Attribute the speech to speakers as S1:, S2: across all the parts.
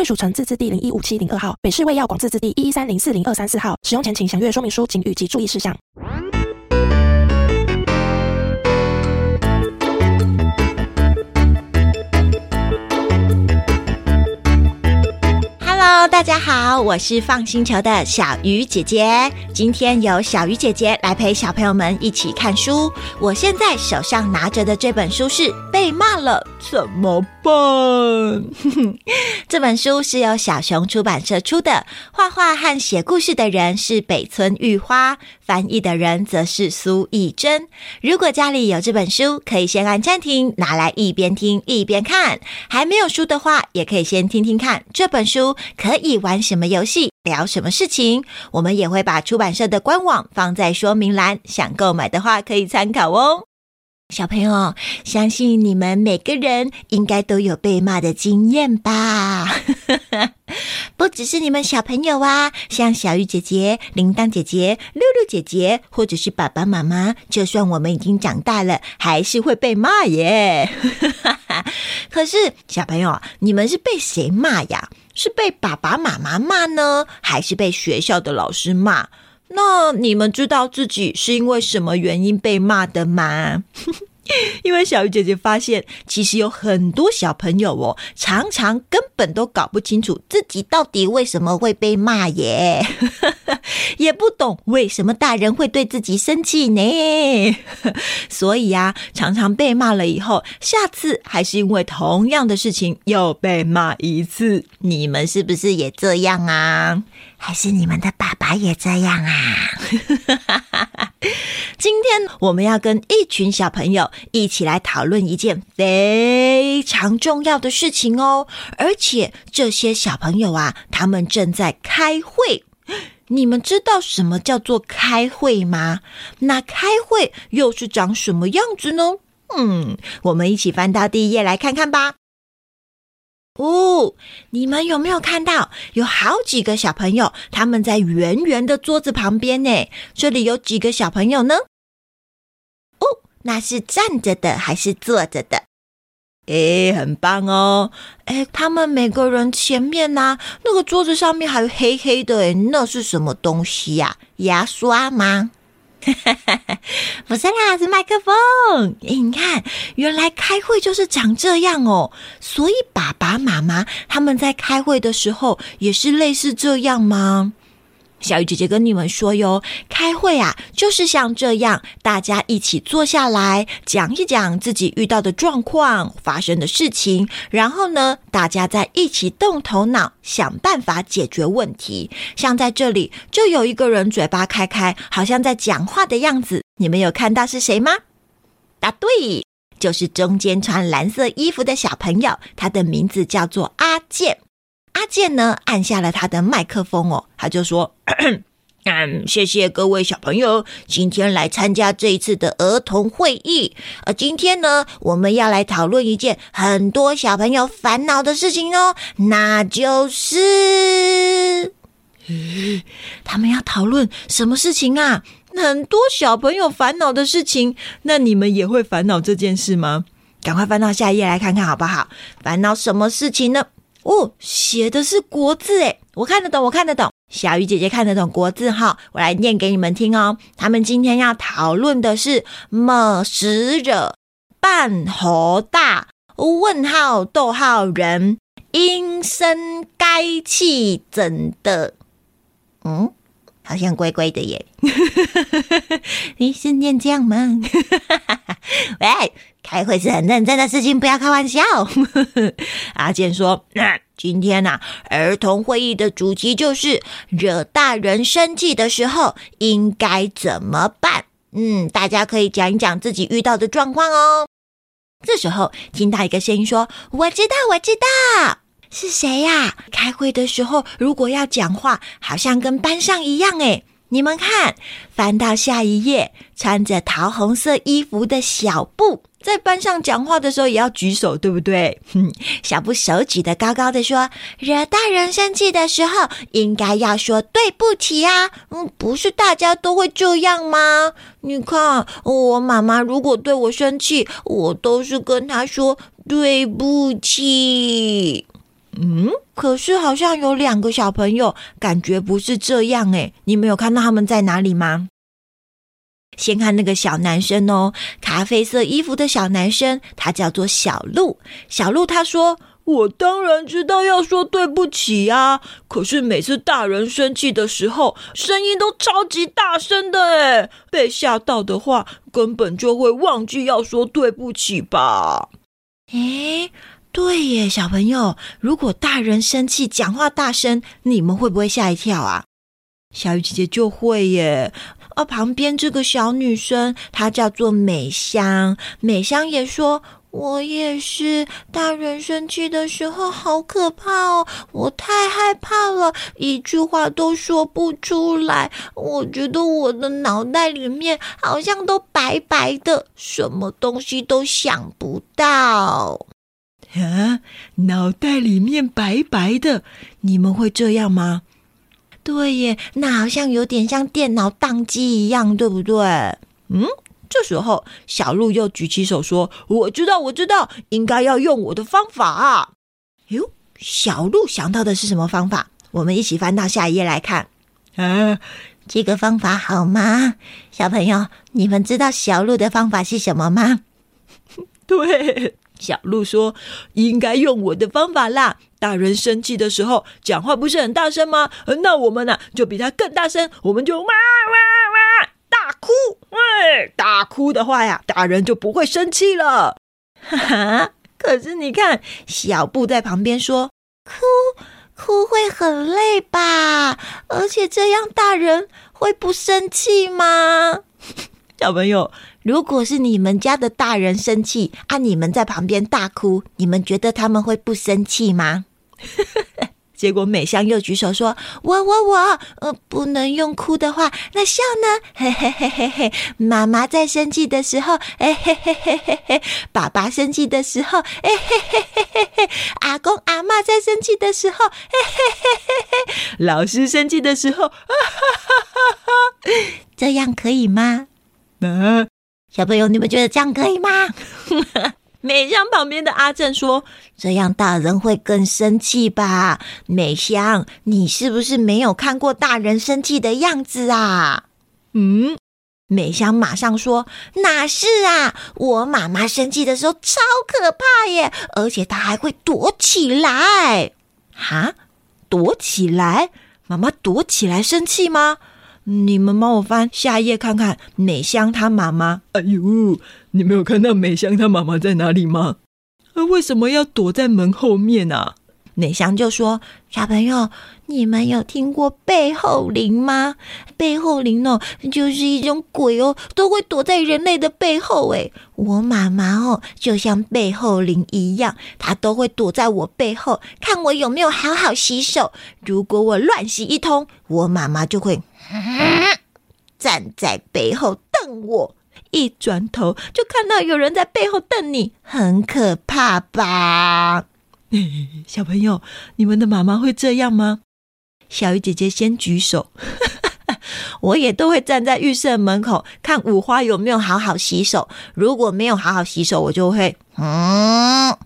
S1: 贵属城自治地零一五七零二号，北市卫药广自治地一一三零四零二三四号。使用前请详阅说明书、请语及注意事项。
S2: 大家好，我是放星球的小鱼姐姐。今天由小鱼姐姐来陪小朋友们一起看书。我现在手上拿着的这本书是《被骂了怎么办》。这本书是由小熊出版社出的，画画和写故事的人是北村玉花，翻译的人则是苏懿祯。如果家里有这本书，可以先按暂停，拿来一边听一边看。还没有书的话，也可以先听听看这本书。可以玩什么游戏，聊什么事情？我们也会把出版社的官网放在说明栏，想购买的话可以参考哦。小朋友，相信你们每个人应该都有被骂的经验吧？不只是你们小朋友啊，像小玉姐姐、铃铛姐姐、露露姐姐，或者是爸爸妈妈，就算我们已经长大了，还是会被骂耶。可是小朋友，你们是被谁骂呀？是被爸爸妈妈骂呢，还是被学校的老师骂？那你们知道自己是因为什么原因被骂的吗？因为小鱼姐姐发现，其实有很多小朋友哦，常常根本都搞不清楚自己到底为什么会被骂耶，也不懂为什么大人会对自己生气呢。所以啊，常常被骂了以后，下次还是因为同样的事情又被骂一次。你们是不是也这样啊？还是你们的爸爸也这样啊？今天我们要跟一群小朋友一起来讨论一件非常重要的事情哦，而且这些小朋友啊，他们正在开会。你们知道什么叫做开会吗？那开会又是长什么样子呢？嗯，我们一起翻到第一页来看看吧。哦，你们有没有看到有好几个小朋友他们在圆圆的桌子旁边呢？这里有几个小朋友呢？哦，那是站着的还是坐着的？诶，很棒哦！诶，他们每个人前面呢，那个桌子上面还有黑黑的，诶，那是什么东西呀？牙刷吗？不是啦，是麦克风。你看，原来开会就是长这样哦。所以爸爸妈妈他们在开会的时候也是类似这样吗？小雨姐姐跟你们说哟，开会啊，就是像这样，大家一起坐下来讲一讲自己遇到的状况、发生的事情，然后呢，大家再一起动头脑，想办法解决问题。像在这里，就有一个人嘴巴开开，好像在讲话的样子。你们有看到是谁吗？答对，就是中间穿蓝色衣服的小朋友，他的名字叫做阿健。阿健呢，按下了他的麦克风哦，他就说：“ 嗯，谢谢各位小朋友今天来参加这一次的儿童会议。呃，今天呢，我们要来讨论一件很多小朋友烦恼的事情哦，那就是，他们要讨论什么事情啊？很多小朋友烦恼的事情，那你们也会烦恼这件事吗？赶快翻到下一页来看看好不好？烦恼什么事情呢？”哦，写的是国字诶，我看得懂，我看得懂。小鱼姐姐看得懂国字哈，我来念给你们听哦。他们今天要讨论的是“么使惹办猴大问号逗号人应声该气怎的”。嗯，好像乖乖的耶。你是念这样吗？喂。开会是很认真的事情，不要开玩笑。阿健说：“啊、今天呐、啊，儿童会议的主题就是惹大人生气的时候应该怎么办？嗯，大家可以讲一讲自己遇到的状况哦。”这时候听到一个声音说：“我知道，我知道。”是谁呀？开会的时候如果要讲话，好像跟班上一样诶。你们看，翻到下一页，穿着桃红色衣服的小布，在班上讲话的时候也要举手，对不对？哼，小布手举得高高的，说：“惹大人生气的时候，应该要说对不起啊。嗯，不是大家都会这样吗？你看，我妈妈如果对我生气，我都是跟她说对不起。”嗯，可是好像有两个小朋友感觉不是这样诶，你没有看到他们在哪里吗？先看那个小男生哦，咖啡色衣服的小男生，他叫做小鹿。小鹿他说：“我当然知道要说对不起呀，可是每次大人生气的时候，声音都超级大声的诶，被吓到的话，根本就会忘记要说对不起吧？”诶。对耶，小朋友，如果大人生气讲话大声，你们会不会吓一跳啊？小雨姐姐就会耶。而旁边这个小女生，她叫做美香，美香也说：“我也是，大人生气的时候好可怕哦，我太害怕了，一句话都说不出来。我觉得我的脑袋里面好像都白白的，什么东西都想不到。”啊，脑袋里面白白的，你们会这样吗？对耶，那好像有点像电脑宕机一样，对不对？嗯，这时候小鹿又举起手说：“我知道，我知道，应该要用我的方法啊。”哟，小鹿想到的是什么方法？我们一起翻到下一页来看。啊，这个方法好吗？小朋友，你们知道小鹿的方法是什么吗？对。小鹿说：“应该用我的方法啦！大人生气的时候，讲话不是很大声吗？那我们呢、啊，就比他更大声，我们就哇哇哇大哭！哎，大哭的话呀，大人就不会生气了。哈哈！可是你看，小布在旁边说：哭哭会很累吧？而且这样大人会不生气吗？小朋友。”如果是你们家的大人生气，啊，你们在旁边大哭，你们觉得他们会不生气吗？结果美香又举手说：“我我我，呃，不能用哭的话，那笑呢？嘿嘿嘿嘿嘿，妈妈在生气的时候，哎嘿嘿嘿嘿嘿，爸爸生气的时候，哎嘿嘿嘿嘿嘿，阿公阿嬷在生气的时候，嘿嘿嘿嘿嘿，老师生气的时候，哈哈哈哈哈，这样可以吗？啊？” 小朋友，你们觉得这样可以吗？美香旁边的阿正说：“这样大人会更生气吧？”美香，你是不是没有看过大人生气的样子啊？嗯，美香马上说：“哪是啊？我妈妈生气的时候超可怕耶，而且她还会躲起来。哈，躲起来？妈妈躲起来生气吗？”你们帮我翻下一页看看，美香她妈妈。哎呦，你没有看到美香她妈妈在哪里吗？啊，为什么要躲在门后面啊？美香就说：“小朋友，你们有听过背后灵吗？背后灵哦，就是一种鬼哦，都会躲在人类的背后。诶，我妈妈哦，就像背后灵一样，她都会躲在我背后，看我有没有好好洗手。如果我乱洗一通，我妈妈就会。” 站在背后瞪我，一转头就看到有人在背后瞪你，很可怕吧？小朋友，你们的妈妈会这样吗？小鱼姐姐先举手，我也都会站在浴室门口看五花有没有好好洗手，如果没有好好洗手，我就会嗯。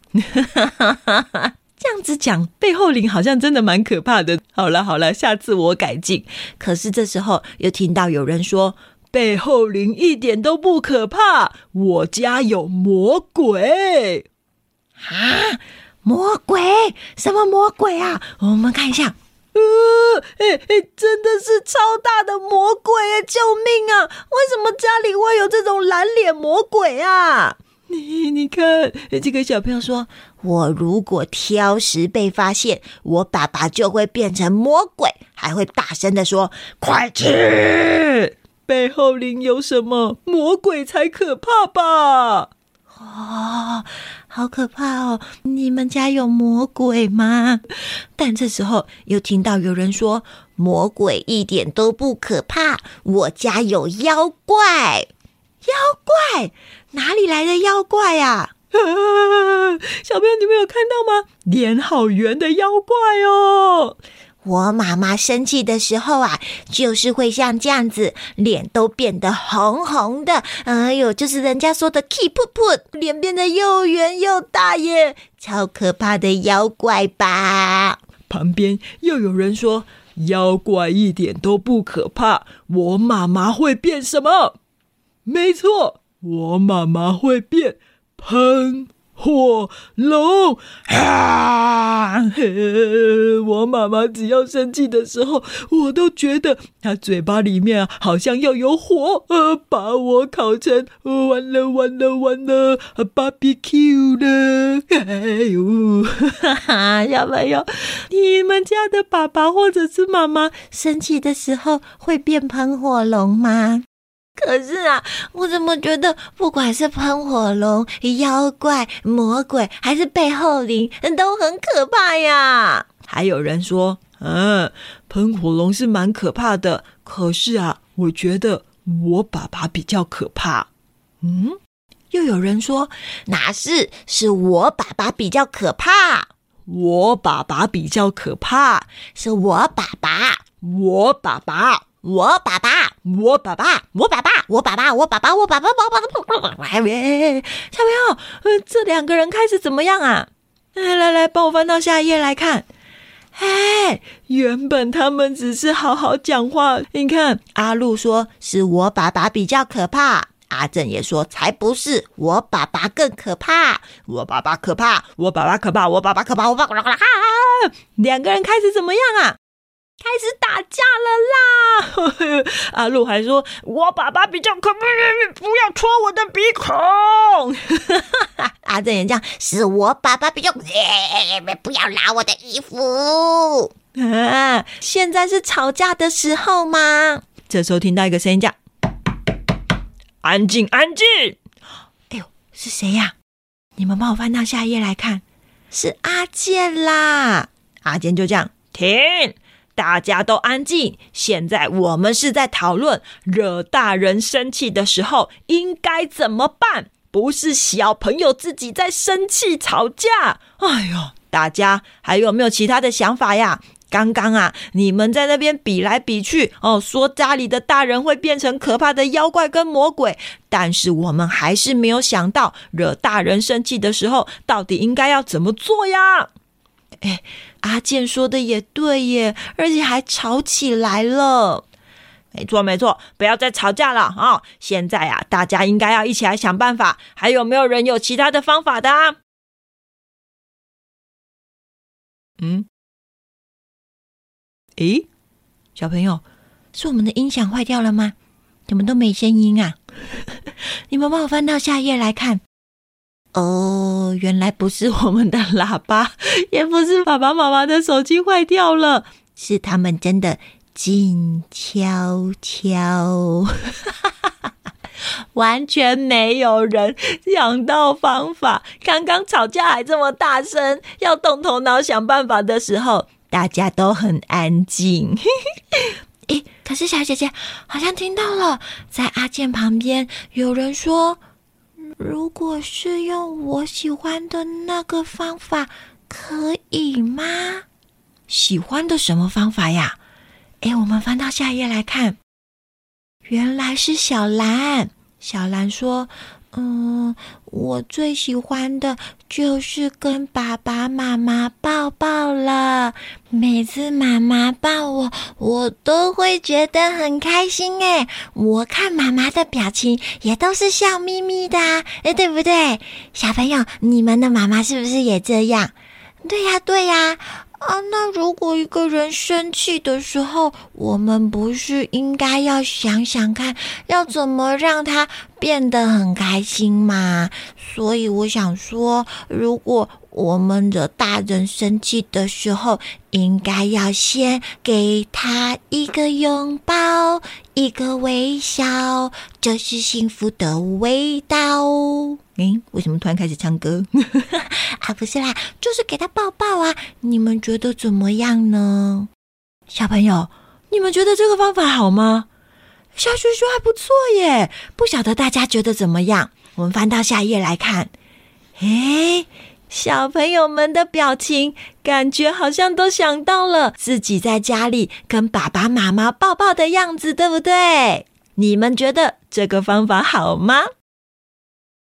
S2: 这样子讲，背后灵好像真的蛮可怕的。好了好了，下次我改进。可是这时候又听到有人说，背后灵一点都不可怕，我家有魔鬼。啊，魔鬼？什么魔鬼啊？我们看一下。呃，哎哎，真的是超大的魔鬼啊！救命啊！为什么家里会有这种蓝脸魔鬼啊？你你看，这个小朋友说。我如果挑食被发现，我爸爸就会变成魔鬼，还会大声的说：“快吃！”背后灵有什么？魔鬼才可怕吧？
S3: 哦，好可怕哦！你们家有魔鬼吗？但这时候又听到有人说，魔鬼一点都不可怕，我家有妖怪。妖怪？哪里来的妖怪呀？
S2: 小朋友，你们有看到吗？脸好圆的妖怪哦！
S3: 我妈妈生气的时候啊，就是会像这样子，脸都变得红红的。哎呦，就是人家说的 “keep put”，脸变得又圆又大耶，超可怕的妖怪吧？
S2: 旁边又有人说，妖怪一点都不可怕。我妈妈会变什么？没错，我妈妈会变喷。火龙啊！我妈妈只要生气的时候，我都觉得她嘴巴里面，好像要有火，呃，把我烤成完了完了完了，barbecue 了！哎呦，哈哈，小朋友，你们家的爸爸或者是妈妈生气的时候会变喷火龙吗？
S3: 可是啊，我怎么觉得不管是喷火龙、妖怪、魔鬼，还是背后灵，都很可怕呀？
S2: 还有人说，嗯，喷火龙是蛮可怕的。可是啊，我觉得我爸爸比较可怕。
S3: 嗯，又有人说，哪是？是我爸爸比较可怕。
S2: 我爸爸比较可怕，
S3: 是我爸爸，
S2: 我爸爸。
S3: 我爸爸，
S2: 我爸爸，
S3: 我爸爸，我爸爸，我爸爸，我爸爸，我爸爸，我爸爸哎，小朋友，呃，这两个人开始怎么样啊？来来来，帮我翻到下一页来看。哎，
S2: 原本他们只是好好讲话。你看，
S3: 阿路说是我爸爸比较可怕，阿正也说才不是，我爸爸更可怕，
S2: 我爸爸可怕，我爸爸可怕，我爸爸可怕，我爸爸可怕，
S3: 两个人开始怎么样啊？开始打架了
S2: 啦！阿路还说：“我爸爸比较可怕，不要戳我的鼻孔。”
S3: 阿正也这样，是我爸爸比较，不要拉我的衣服。啊！现在是吵架的时候吗？
S2: 这时候听到一个声音叫：“安静，安静！”
S3: 哎呦，是谁呀？你们帮我翻到下一页来看，是阿健啦！阿健就这样
S2: 停。大家都安静。现在我们是在讨论惹大人生气的时候应该怎么办，不是小朋友自己在生气吵架。哎呦，大家还有没有其他的想法呀？刚刚啊，你们在那边比来比去哦，说家里的大人会变成可怕的妖怪跟魔鬼，但是我们还是没有想到惹大人生气的时候到底应该要怎么做呀？哎。阿健说的也对耶，而且还吵起来了。没错，没错，不要再吵架了啊！现在啊，大家应该要一起来想办法。还有没有人有其他的方法的啊？嗯？诶，小朋友，是我们的音响坏掉了吗？怎么都没声音啊？你们帮我翻到下一页来看。哦，原来不是我们的喇叭，也不是爸爸妈妈的手机坏掉了，是他们真的静悄悄，完全没有人想到方法。刚刚吵架还这么大声，要动头脑想办法的时候，大家都很安静。诶，可是小姐姐好像听到了，在阿健旁边有人说。如果是用我喜欢的那个方法，可以吗？喜欢的什么方法呀？诶，我们翻到下一页来看，原来是小兰。小兰说。嗯，我最喜欢的就是跟爸爸妈妈抱抱了。每次妈妈抱我，我都会觉得很开心。诶，我看妈妈的表情也都是笑眯眯的，诶，对不对？小朋友，你们的妈妈是不是也这样？对呀，对呀。啊，那如果一个人生气的时候，我们不是应该要想想看，要怎么让他变得很开心吗？所以我想说，如果我们惹大人生气的时候，应该要先给他一个拥抱。
S4: 一个微笑，这是幸福的味道。诶，为什么突然开始唱歌？啊，不是啦，就是给他抱抱啊！你们觉得怎么样呢？
S2: 小朋友，你们觉得这个方法好吗？小熊熊还不错耶，不晓得大家觉得怎么样？我们翻到下一页来看。诶，小朋友们的表情，感觉好像都想到了自己在家里跟爸爸妈妈抱抱的样子，对不对？你们觉得这个方法好吗？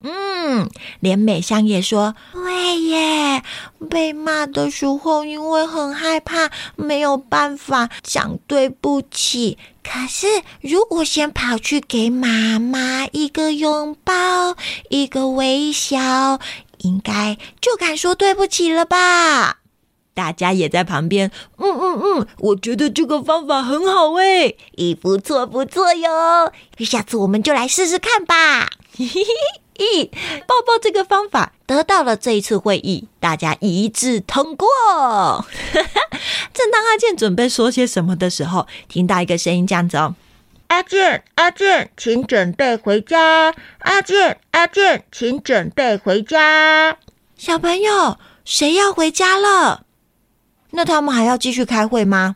S4: 嗯，连美香也说对耶。被骂的时候，因为很害怕，没有办法讲对不起。可是如果先跑去给妈妈一个拥抱，一个微笑，应该就敢说对不起了吧？
S2: 大家也在旁边，嗯嗯嗯，我觉得这个方法很好诶，
S4: 咦，不错不错哟。下次我们就来试试看吧。咦，抱抱这个方法得到了这一次会议大家一致通过。
S2: 正当阿健准备说些什么的时候，听到一个声音这样子哦：“
S5: 阿健，阿健，请准备回家。阿健，阿健，请准备回家。”
S2: 小朋友，谁要回家了？那他们还要继续开会吗？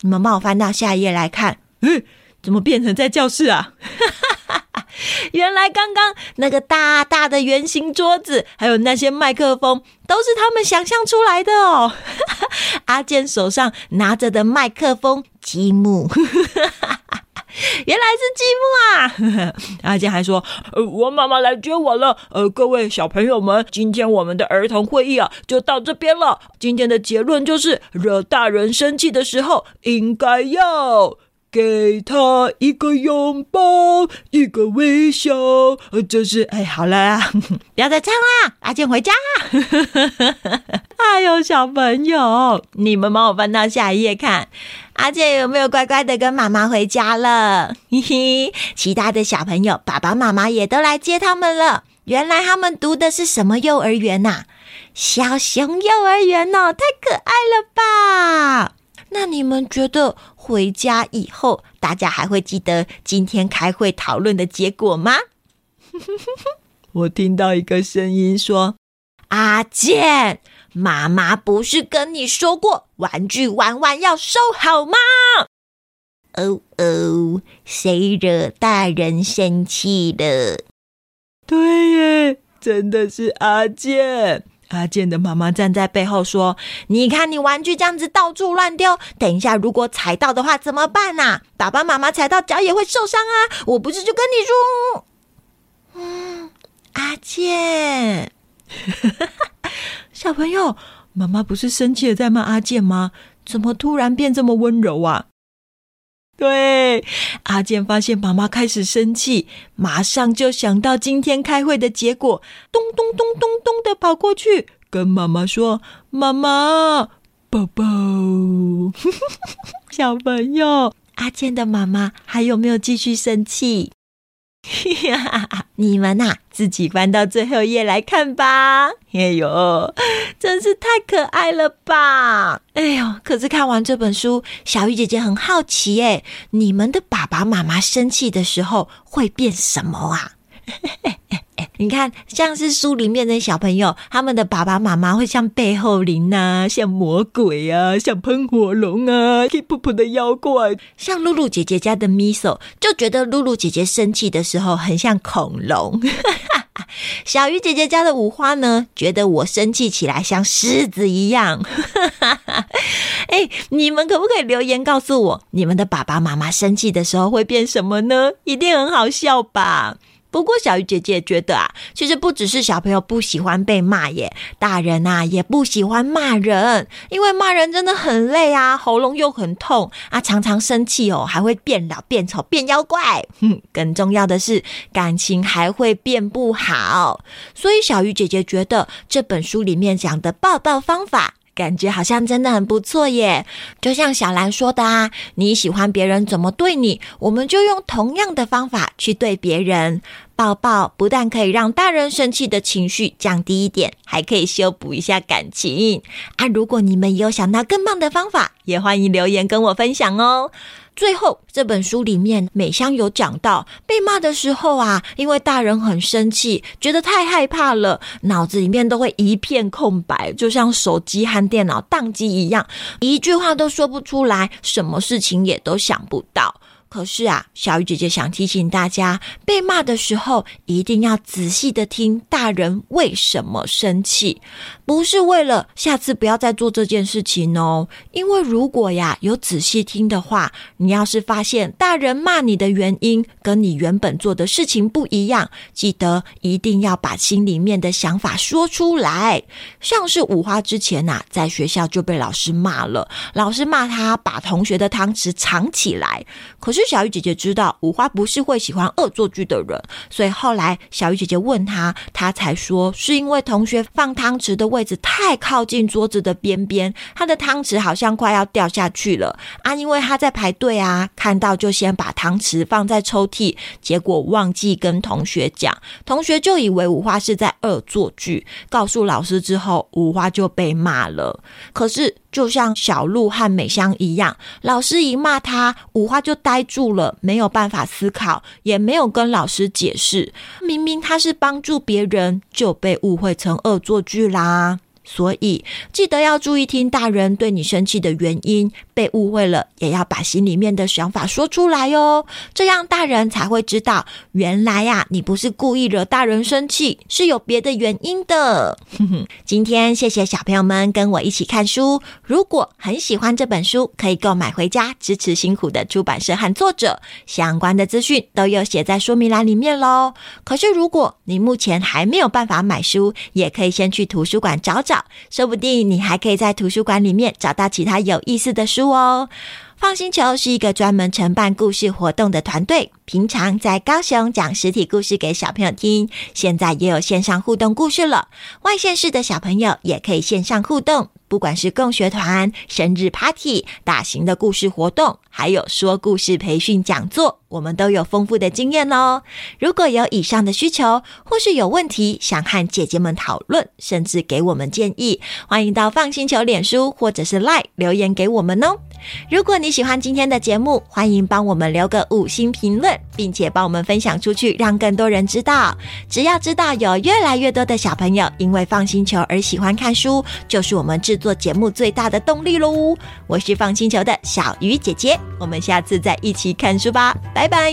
S2: 你们帮我翻到下一页来看。嗯，怎么变成在教室啊？原来刚刚那个大大的圆形桌子，还有那些麦克风，都是他们想象出来的哦。阿健手上拿着的麦克风，积木，原来是积木啊！阿健还说：“呃，我妈妈来接我了。呃，各位小朋友们，今天我们的儿童会议啊，就到这边了。今天的结论就是，惹大人生气的时候，应该要。”给他一个拥抱，一个微笑，这是哎，好了啊，不 要再唱啦，阿健回家。哎呦，小朋友，你们帮我翻到下一页看，阿健有没有乖乖的跟妈妈回家了？嘿嘿，其他的小朋友，爸爸妈妈也都来接他们了。原来他们读的是什么幼儿园呐？小熊幼儿园哦，太可爱了吧！那你们觉得回家以后，大家还会记得今天开会讨论的结果吗？我听到一个声音说：“阿健，妈妈不是跟你说过，玩具玩完要收好吗？”
S4: 哦哦，谁惹大人生气了？
S2: 对耶，真的是阿健。阿健的妈妈站在背后说：“你看，你玩具这样子到处乱丢，等一下如果踩到的话怎么办呐？爸爸妈妈踩到脚也会受伤啊！我不是就跟你说，嗯，阿健，小朋友，妈妈不是生气的在骂阿健吗？怎么突然变这么温柔啊？”对，阿健发现妈妈开始生气，马上就想到今天开会的结果，咚咚咚咚咚的跑过去跟妈妈说：“妈妈，宝宝。”小朋友，阿健的妈妈还有没有继续生气？你们呐、啊，自己翻到最后一页来看吧。哎呦，真是太可爱了吧！哎呦，可是看完这本书，小鱼姐姐很好奇，哎，你们的爸爸妈妈生气的时候会变什么啊？你看，像是书里面的小朋友，他们的爸爸妈妈会像背后灵啊，像魔鬼啊，像喷火龙啊，气噗噗的妖怪。像露露姐姐家的咪索，就觉得露露姐姐生气的时候很像恐龙。小鱼姐姐家的五花呢，觉得我生气起来像狮子一样。哎，你们可不可以留言告诉我，你们的爸爸妈妈生气的时候会变什么呢？一定很好笑吧？不过，小鱼姐姐觉得啊，其实不只是小朋友不喜欢被骂耶，大人啊也不喜欢骂人，因为骂人真的很累啊，喉咙又很痛啊，常常生气哦，还会变老、变丑、变妖怪。哼，更重要的是，感情还会变不好。所以，小鱼姐姐觉得这本书里面讲的抱抱方法。感觉好像真的很不错耶，就像小兰说的啊，你喜欢别人怎么对你，我们就用同样的方法去对别人。抱抱不但可以让大人生气的情绪降低一点，还可以修补一下感情啊！如果你们有想到更棒的方法，也欢迎留言跟我分享哦。最后，这本书里面美香有讲到，被骂的时候啊，因为大人很生气，觉得太害怕了，脑子里面都会一片空白，就像手机和电脑宕机一样，一句话都说不出来，什么事情也都想不到。可是啊，小鱼姐姐想提醒大家，被骂的时候一定要仔细的听大人为什么生气，不是为了下次不要再做这件事情哦。因为如果呀有仔细听的话，你要是发现大人骂你的原因跟你原本做的事情不一样，记得一定要把心里面的想法说出来。像是五花之前呐，在学校就被老师骂了，老师骂他把同学的汤匙藏起来，可是。是小鱼姐姐知道五花不是会喜欢恶作剧的人，所以后来小鱼姐姐问她，她才说是因为同学放汤匙的位置太靠近桌子的边边，她的汤匙好像快要掉下去了啊！因为她在排队啊，看到就先把汤匙放在抽屉，结果忘记跟同学讲，同学就以为五花是在恶作剧，告诉老师之后，五花就被骂了。可是。就像小鹿和美香一样，老师一骂他，五花就呆住了，没有办法思考，也没有跟老师解释。明明他是帮助别人，就被误会成恶作剧啦。所以记得要注意听大人对你生气的原因，被误会了也要把心里面的想法说出来哦，这样大人才会知道，原来呀，你不是故意惹大人生气，是有别的原因的。今天谢谢小朋友们跟我一起看书，如果很喜欢这本书，可以购买回家支持辛苦的出版社和作者，相关的资讯都有写在说明栏里面喽。可是如果你目前还没有办法买书，也可以先去图书馆找找。说不定你还可以在图书馆里面找到其他有意思的书哦。FUN 星球是一个专门承办故事活动的团队，平常在高雄讲实体故事给小朋友听，现在也有线上互动故事了。外县市的小朋友也可以线上互动。不管是共学团、生日 party、大型的故事活动，还有说故事培训讲座，我们都有丰富的经验哦。如果有以上的需求，或是有问题想和姐姐们讨论，甚至给我们建议，欢迎到 FUN 星球脸书或者是 LINE 留言给我们哦。如果你喜欢今天的节目，欢迎帮我们留个五星评论，并且帮我们分享出去，让更多人知道。只要知道有越来越多的小朋友因为放星球而喜欢看书，就是我们制作节目最大的动力喽！我是放星球的小鱼姐姐，我们下次再一起看书吧，拜拜。